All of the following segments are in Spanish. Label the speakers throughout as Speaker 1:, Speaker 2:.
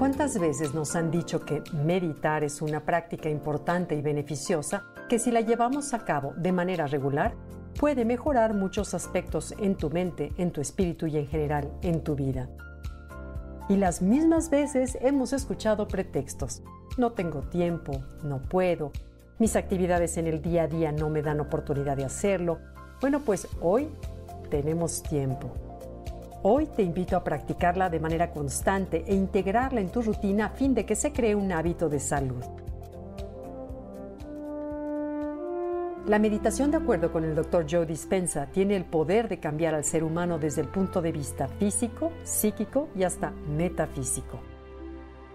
Speaker 1: ¿Cuántas veces nos han dicho que meditar es una práctica importante y beneficiosa que si la llevamos a cabo de manera regular puede mejorar muchos aspectos en tu mente, en tu espíritu y en general en tu vida? Y las mismas veces hemos escuchado pretextos. No tengo tiempo, no puedo, mis actividades en el día a día no me dan oportunidad de hacerlo. Bueno, pues hoy tenemos tiempo. Hoy te invito a practicarla de manera constante e integrarla en tu rutina a fin de que se cree un hábito de salud. La meditación, de acuerdo con el Dr. Joe Dispensa, tiene el poder de cambiar al ser humano desde el punto de vista físico, psíquico y hasta metafísico.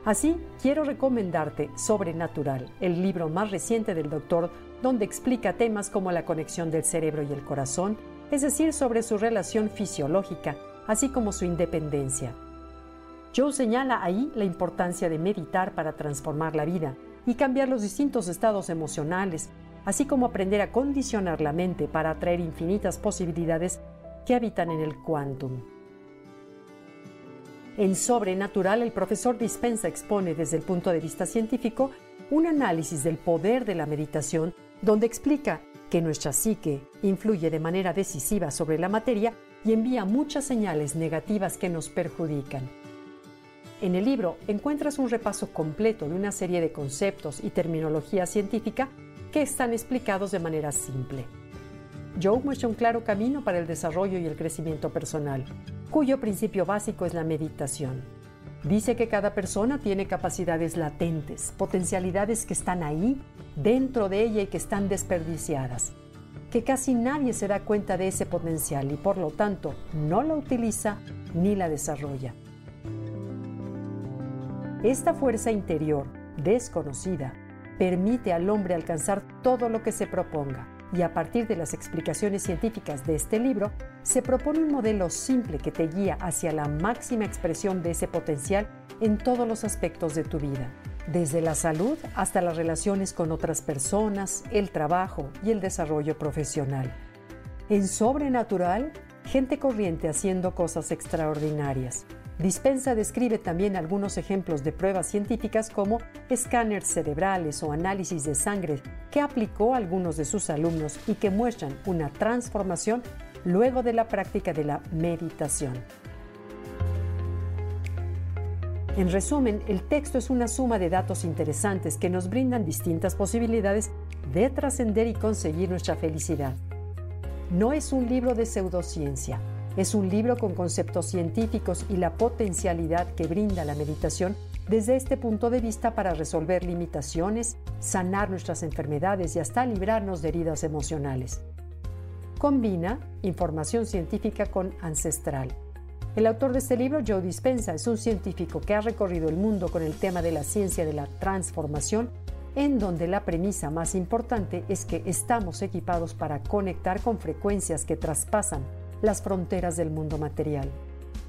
Speaker 1: Así, quiero recomendarte Sobrenatural, el libro más reciente del doctor, donde explica temas como la conexión del cerebro y el corazón, es decir, sobre su relación fisiológica, así como su independencia. Joe señala ahí la importancia de meditar para transformar la vida y cambiar los distintos estados emocionales, así como aprender a condicionar la mente para atraer infinitas posibilidades que habitan en el quantum. En Sobrenatural, el profesor Dispensa expone desde el punto de vista científico un análisis del poder de la meditación, donde explica que nuestra psique influye de manera decisiva sobre la materia y envía muchas señales negativas que nos perjudican. En el libro encuentras un repaso completo de una serie de conceptos y terminología científica que están explicados de manera simple. Joe muestra un claro camino para el desarrollo y el crecimiento personal, cuyo principio básico es la meditación. Dice que cada persona tiene capacidades latentes, potencialidades que están ahí, dentro de ella y que están desperdiciadas que casi nadie se da cuenta de ese potencial y por lo tanto no la utiliza ni la desarrolla. Esta fuerza interior, desconocida, permite al hombre alcanzar todo lo que se proponga y a partir de las explicaciones científicas de este libro, se propone un modelo simple que te guía hacia la máxima expresión de ese potencial en todos los aspectos de tu vida desde la salud hasta las relaciones con otras personas, el trabajo y el desarrollo profesional. En Sobrenatural, gente corriente haciendo cosas extraordinarias. Dispensa describe también algunos ejemplos de pruebas científicas como escáneres cerebrales o análisis de sangre que aplicó algunos de sus alumnos y que muestran una transformación luego de la práctica de la meditación. En resumen, el texto es una suma de datos interesantes que nos brindan distintas posibilidades de trascender y conseguir nuestra felicidad. No es un libro de pseudociencia, es un libro con conceptos científicos y la potencialidad que brinda la meditación desde este punto de vista para resolver limitaciones, sanar nuestras enfermedades y hasta librarnos de heridas emocionales. Combina información científica con ancestral el autor de este libro, Joe Dispensa, es un científico que ha recorrido el mundo con el tema de la ciencia de la transformación, en donde la premisa más importante es que estamos equipados para conectar con frecuencias que traspasan las fronteras del mundo material.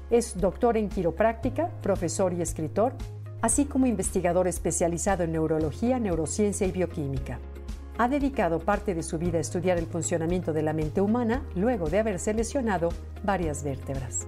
Speaker 1: Es doctor en quiropráctica, profesor y escritor, así como investigador especializado en neurología, neurociencia y bioquímica. Ha dedicado parte de su vida a estudiar el funcionamiento de la mente humana luego de haberse lesionado varias vértebras.